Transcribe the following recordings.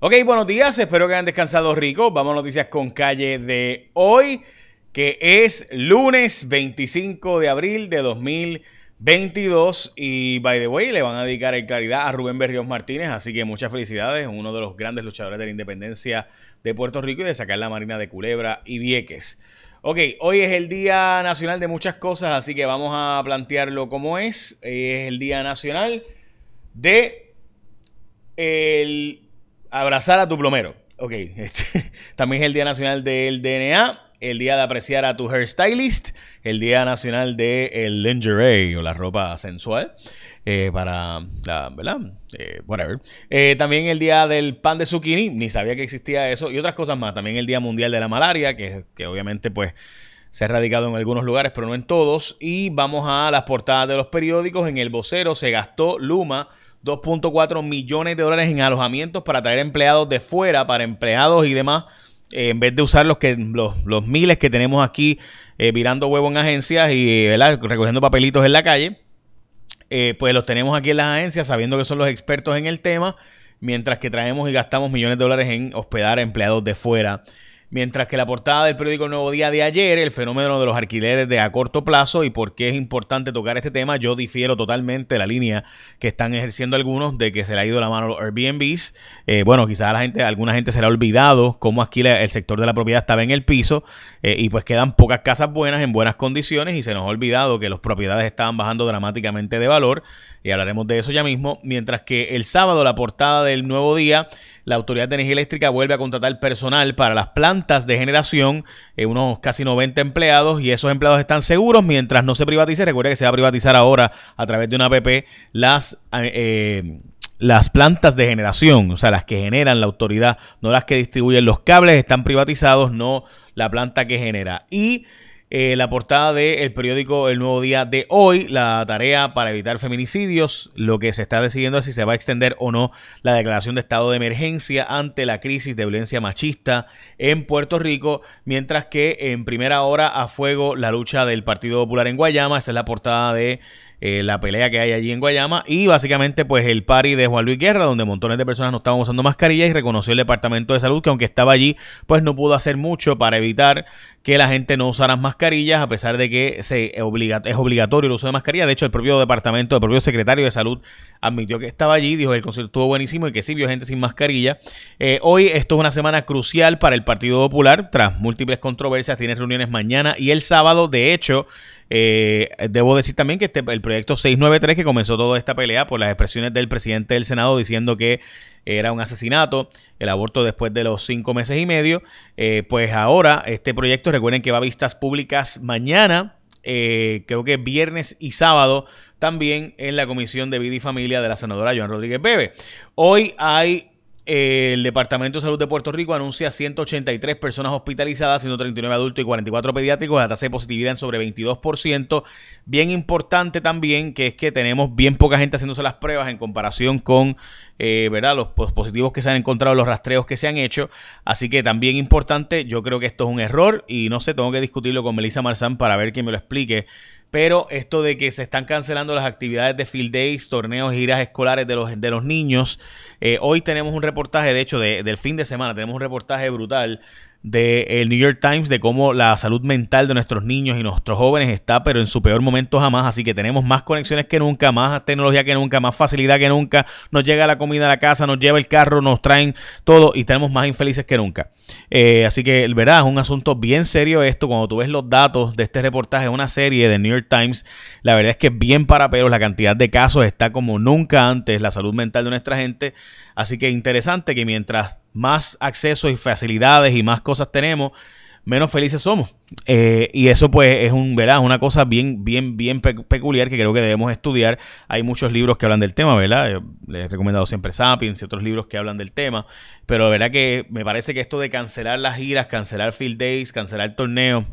Ok, buenos días, espero que hayan descansado rico. Vamos a noticias con calle de hoy, que es lunes 25 de abril de 2022. Y by the way, le van a dedicar en claridad a Rubén Berrios Martínez, así que muchas felicidades, uno de los grandes luchadores de la independencia de Puerto Rico y de sacar la Marina de Culebra y Vieques. Ok, hoy es el Día Nacional de muchas cosas, así que vamos a plantearlo como es. Es el Día Nacional de el abrazar a tu plomero. Ok, este, también es el Día Nacional del DNA, el día de apreciar a tu hairstylist, el Día Nacional del el lingerie o la ropa sensual. Eh, para la, ¿verdad? Eh, whatever. Eh, también el día del pan de zucchini, ni sabía que existía eso, y otras cosas más. También el Día Mundial de la Malaria, que, que obviamente pues se ha radicado en algunos lugares, pero no en todos. Y vamos a las portadas de los periódicos. En el vocero se gastó Luma 2.4 millones de dólares en alojamientos para traer empleados de fuera, para empleados y demás, eh, en vez de usar los, que, los, miles que tenemos aquí eh, virando huevo en agencias y recogiendo papelitos en la calle. Eh, pues los tenemos aquí en las agencias sabiendo que son los expertos en el tema, mientras que traemos y gastamos millones de dólares en hospedar a empleados de fuera Mientras que la portada del periódico Nuevo Día de ayer, el fenómeno de los alquileres de a corto plazo y por qué es importante tocar este tema, yo difiero totalmente la línea que están ejerciendo algunos de que se le ha ido la mano a los Airbnbs. Eh, bueno, quizás la gente, alguna gente se le ha olvidado cómo aquí el sector de la propiedad estaba en el piso eh, y pues quedan pocas casas buenas en buenas condiciones y se nos ha olvidado que las propiedades estaban bajando dramáticamente de valor y hablaremos de eso ya mismo. Mientras que el sábado, la portada del Nuevo Día la Autoridad de Energía Eléctrica vuelve a contratar personal para las plantas de generación, eh, unos casi 90 empleados, y esos empleados están seguros mientras no se privatice. Recuerde que se va a privatizar ahora a través de una APP las... Eh, las plantas de generación, o sea, las que generan la autoridad, no las que distribuyen los cables, están privatizados, no la planta que genera. Y eh, la portada del periódico El Nuevo Día de hoy, la tarea para evitar feminicidios, lo que se está decidiendo es si se va a extender o no la declaración de estado de emergencia ante la crisis de violencia machista en Puerto Rico, mientras que en primera hora a fuego la lucha del Partido Popular en Guayama, esa es la portada de eh, la pelea que hay allí en Guayama y básicamente pues el party de Juan Luis Guerra donde montones de personas no estaban usando mascarillas y reconoció el Departamento de Salud que aunque estaba allí pues no pudo hacer mucho para evitar que la gente no usara mascarillas a pesar de que se obliga, es obligatorio el uso de mascarillas. De hecho el propio departamento, el propio secretario de Salud admitió que estaba allí, dijo que el concierto estuvo buenísimo y que sí vio gente sin mascarilla. Eh, hoy esto es una semana crucial para el Partido Popular tras múltiples controversias, tiene reuniones mañana y el sábado. De hecho, eh, debo decir también que este, el proyecto 693 que comenzó toda esta pelea por las expresiones del presidente del Senado diciendo que era un asesinato, el aborto después de los cinco meses y medio, eh, pues ahora este proyecto, recuerden que va a vistas públicas mañana, eh, creo que viernes y sábado, también en la Comisión de Vida y Familia de la senadora Joan Rodríguez Bebe. Hoy hay el Departamento de Salud de Puerto Rico anuncia 183 personas hospitalizadas, 139 adultos y 44 pediátricos, la tasa de positividad en sobre 22%. Bien importante también que es que tenemos bien poca gente haciéndose las pruebas en comparación con eh, ¿verdad? los positivos que se han encontrado, los rastreos que se han hecho. Así que también importante, yo creo que esto es un error y no sé, tengo que discutirlo con Melissa Marzán para ver que me lo explique pero esto de que se están cancelando las actividades de field days, torneos, giras escolares de los, de los niños. Eh, hoy tenemos un reportaje, de hecho, del fin de semana, tenemos un reportaje brutal del New York Times de cómo la salud mental de nuestros niños y nuestros jóvenes está, pero en su peor momento jamás. Así que tenemos más conexiones que nunca, más tecnología que nunca, más facilidad que nunca. Nos llega la comida a la casa, nos lleva el carro, nos traen todo y tenemos más infelices que nunca. Eh, así que, verdad, es un asunto bien serio esto. Cuando tú ves los datos de este reportaje, una serie de New York Times, la verdad es que es bien para pelos. La cantidad de casos está como nunca antes. La salud mental de nuestra gente Así que interesante que mientras más acceso y facilidades y más cosas tenemos, menos felices somos. Eh, y eso pues es un, ¿verdad? una cosa bien, bien, bien peculiar que creo que debemos estudiar. Hay muchos libros que hablan del tema, ¿verdad? les he recomendado siempre Sapiens y otros libros que hablan del tema. Pero de verdad que me parece que esto de cancelar las giras, cancelar field days, cancelar torneos,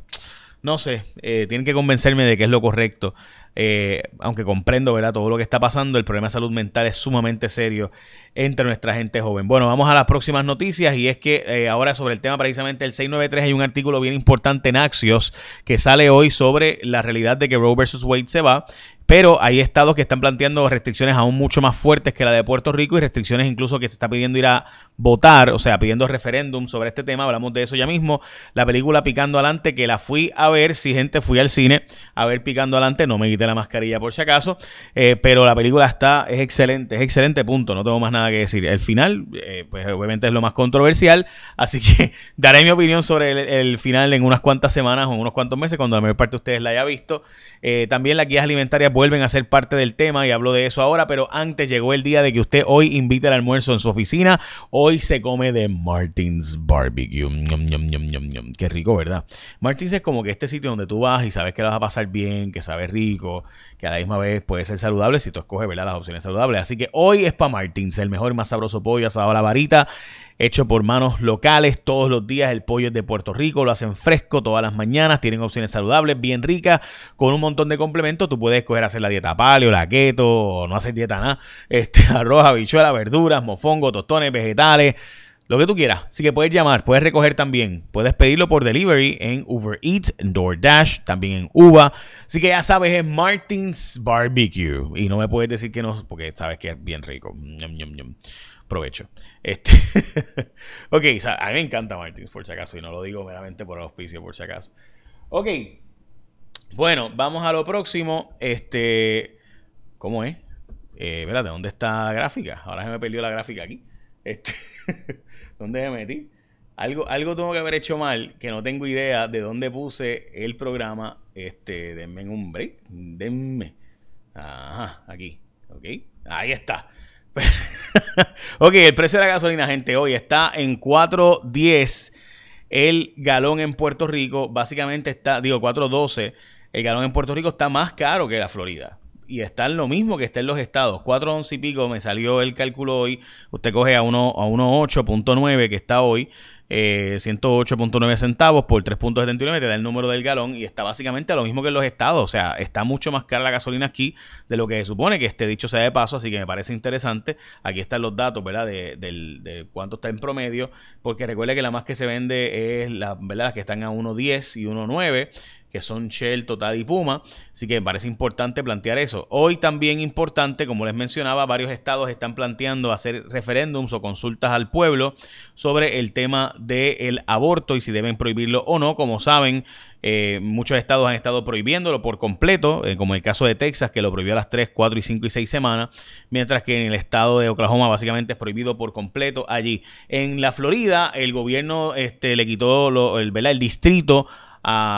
no sé, eh, tienen que convencerme de que es lo correcto. Eh, aunque comprendo ¿verdad? todo lo que está pasando, el problema de salud mental es sumamente serio entre nuestra gente joven. Bueno, vamos a las próximas noticias y es que eh, ahora sobre el tema precisamente del 693 hay un artículo bien importante en Axios que sale hoy sobre la realidad de que Roe versus Wade se va. Pero hay estados que están planteando restricciones aún mucho más fuertes que la de Puerto Rico y restricciones incluso que se está pidiendo ir a votar, o sea, pidiendo referéndum sobre este tema, hablamos de eso ya mismo. La película Picando Adelante, que la fui a ver, si gente fui al cine a ver Picando Adelante, no me quité la mascarilla por si acaso, eh, pero la película está, es excelente, es excelente punto, no tengo más nada que decir. El final, eh, pues obviamente es lo más controversial, así que daré mi opinión sobre el, final en unas cuantas semanas o en unos cuantos meses, cuando la mayor parte de ustedes la haya visto. Eh, también las guías alimentarias vuelven a ser parte del tema y hablo de eso ahora, pero antes llegó el día de que usted hoy invite al almuerzo en su oficina. Hoy se come de Martins Barbecue. Qué rico, ¿verdad? Martins es como que este sitio donde tú vas y sabes que la vas a pasar bien, que sabe rico, que a la misma vez puede ser saludable si tú escoges ¿verdad? las opciones saludables. Así que hoy es para Martins, el mejor y más sabroso pollo asado a la varita hecho por manos locales todos los días. El pollo es de Puerto Rico, lo hacen fresco todas las mañanas, tienen opciones saludables, bien ricas, con un montón de complementos. Tú puedes escoger hacer la dieta paleo, la keto, o no hacer dieta nada. Este, arroz, habichuela, verduras, mofongo, tostones, vegetales. Lo que tú quieras. Así que puedes llamar, puedes recoger también. Puedes pedirlo por delivery en Uber Eats, en DoorDash, también en Uva. Así que ya sabes, es Martins Barbecue. Y no me puedes decir que no, porque sabes que es bien rico. Provecho. Este ok, a mí me encanta Martins, por si acaso. Y no lo digo meramente por el auspicio, por si acaso. Ok. Bueno, vamos a lo próximo. Este. ¿Cómo es? Eh, ¿De ¿dónde está la gráfica? Ahora se me perdió la gráfica aquí. Este. ¿Dónde me metí? Algo, algo tengo que haber hecho mal, que no tengo idea de dónde puse el programa. Este, denme un break. Denme. Ajá, aquí. Ok. Ahí está. ok, el precio de la gasolina, gente, hoy está en 4.10 el galón en Puerto Rico. Básicamente está, digo, 4.12. El galón en Puerto Rico está más caro que la Florida y está en lo mismo que está en los estados. 4.11 y pico me salió el cálculo hoy. Usted coge a 1.8.9 que está hoy. 108.9 eh, centavos por 3.79 te da el número del galón y está básicamente a lo mismo que en los estados. O sea, está mucho más cara la gasolina aquí de lo que se supone que este dicho sea de paso, así que me parece interesante. Aquí están los datos, ¿verdad? De, de cuánto está en promedio, porque recuerde que la más que se vende es la, ¿verdad? Las que están a 1.10 y 1.9 que son Shell, Total y Puma. Así que me parece importante plantear eso. Hoy también importante, como les mencionaba, varios estados están planteando hacer referéndums o consultas al pueblo sobre el tema del aborto y si deben prohibirlo o no. Como saben, eh, muchos estados han estado prohibiéndolo por completo, eh, como el caso de Texas, que lo prohibió a las 3, 4 y 5 y 6 semanas, mientras que en el estado de Oklahoma básicamente es prohibido por completo allí. En la Florida, el gobierno este, le quitó el, el distrito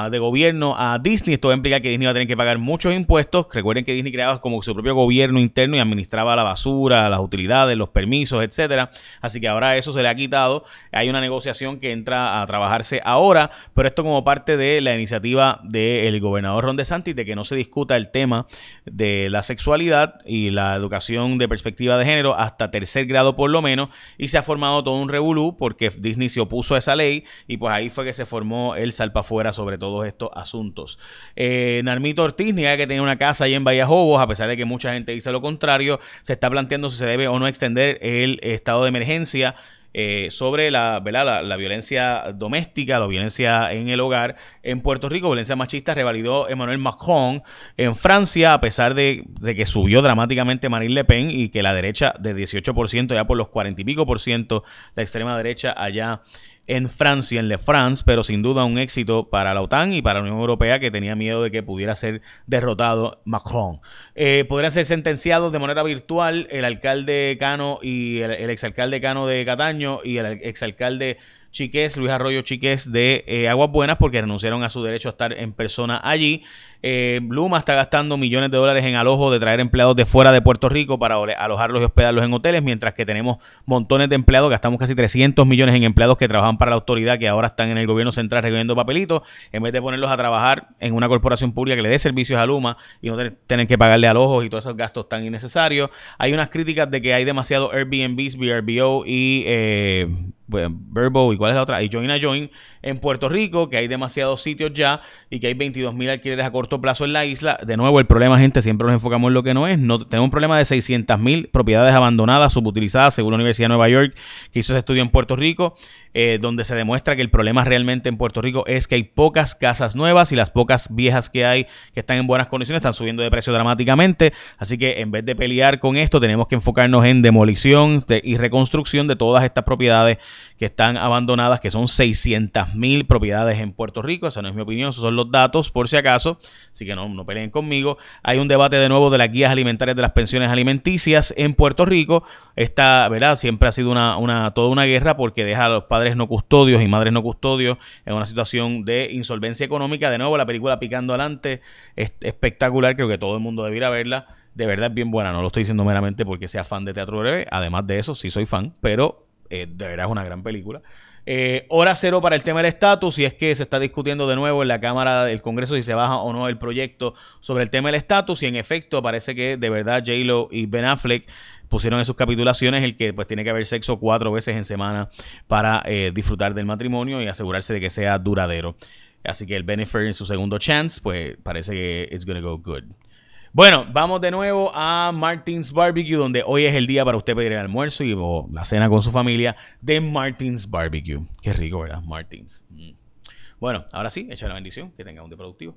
de gobierno a Disney. Esto va a implicar que Disney va a tener que pagar muchos impuestos. Recuerden que Disney creaba como su propio gobierno interno y administraba la basura, las utilidades, los permisos, etcétera. Así que ahora eso se le ha quitado. Hay una negociación que entra a trabajarse ahora, pero esto como parte de la iniciativa del gobernador Ron DeSantis de que no se discuta el tema de la sexualidad y la educación de perspectiva de género hasta tercer grado por lo menos. Y se ha formado todo un revolú porque Disney se opuso a esa ley y pues ahí fue que se formó el salpa fuera sobre todos estos asuntos. Eh, Narmito Ortiz niega que tiene una casa ahí en Vallajobos, a pesar de que mucha gente dice lo contrario. Se está planteando si se debe o no extender el estado de emergencia eh, sobre la, La, violencia doméstica, la violencia en el hogar en Puerto Rico, violencia machista, revalidó Emmanuel Macron en Francia, a pesar de, de, que subió dramáticamente Marine Le Pen y que la derecha de 18% ya por los 40 y pico por ciento, la extrema derecha allá en Francia, en Le France, pero sin duda un éxito para la OTAN y para la Unión Europea que tenía miedo de que pudiera ser derrotado Macron. Eh, podrían ser sentenciados de manera virtual el alcalde Cano y el, exalcalde Cano de Cataño y el exalcalde Chiqués, Luis Arroyo Chiqués de eh, Aguas Buenas porque renunciaron a su derecho a estar en persona allí. Eh, Luma está gastando millones de dólares en alojo de traer empleados de fuera de Puerto Rico para alojarlos y hospedarlos en hoteles, mientras que tenemos montones de empleados, gastamos casi 300 millones en empleados que trabajan para la autoridad, que ahora están en el gobierno central recogiendo papelitos, en vez de ponerlos a trabajar en una corporación pública que le dé servicios a Luma y no tener que pagarle alojos y todos esos gastos tan innecesarios. Hay unas críticas de que hay demasiado Airbnbs, VRBO y eh, Verbo y cuál es la otra, y Join a Join en Puerto Rico, que hay demasiados sitios ya y que hay 22 mil alquileres a corto corto plazo en la isla. De nuevo, el problema, gente, siempre nos enfocamos en lo que no es. No, tenemos un problema de 600 mil propiedades abandonadas, subutilizadas, según la Universidad de Nueva York, que hizo ese estudio en Puerto Rico, eh, donde se demuestra que el problema realmente en Puerto Rico es que hay pocas casas nuevas y las pocas viejas que hay que están en buenas condiciones están subiendo de precio dramáticamente. Así que en vez de pelear con esto, tenemos que enfocarnos en demolición y reconstrucción de todas estas propiedades que están abandonadas, que son 600 mil propiedades en Puerto Rico. Esa no es mi opinión, esos son los datos, por si acaso. Así que no, no peleen conmigo. Hay un debate de nuevo de las guías alimentarias de las pensiones alimenticias en Puerto Rico. Esta, ¿verdad? Siempre ha sido una, una, toda una guerra porque deja a los padres no custodios y madres no custodios en una situación de insolvencia económica. De nuevo, la película Picando Adelante es espectacular. Creo que todo el mundo debiera verla de verdad es bien buena. No lo estoy diciendo meramente porque sea fan de teatro breve. Además de eso, sí soy fan, pero eh, de verdad es una gran película. Eh, hora cero para el tema del estatus, y es que se está discutiendo de nuevo en la Cámara del Congreso si se baja o no el proyecto sobre el tema del estatus, y en efecto parece que de verdad J-Lo y Ben Affleck pusieron en sus capitulaciones el que pues tiene que haber sexo cuatro veces en semana para eh, disfrutar del matrimonio y asegurarse de que sea duradero. Así que el Benefit en su segundo chance, pues parece que it's gonna go good. Bueno, vamos de nuevo a Martins Barbecue, donde hoy es el día para usted pedir el almuerzo y la cena con su familia de Martins Barbecue. Qué rico, ¿verdad? Martins. Mm. Bueno, ahora sí, echa la bendición. Que tenga un día productivo.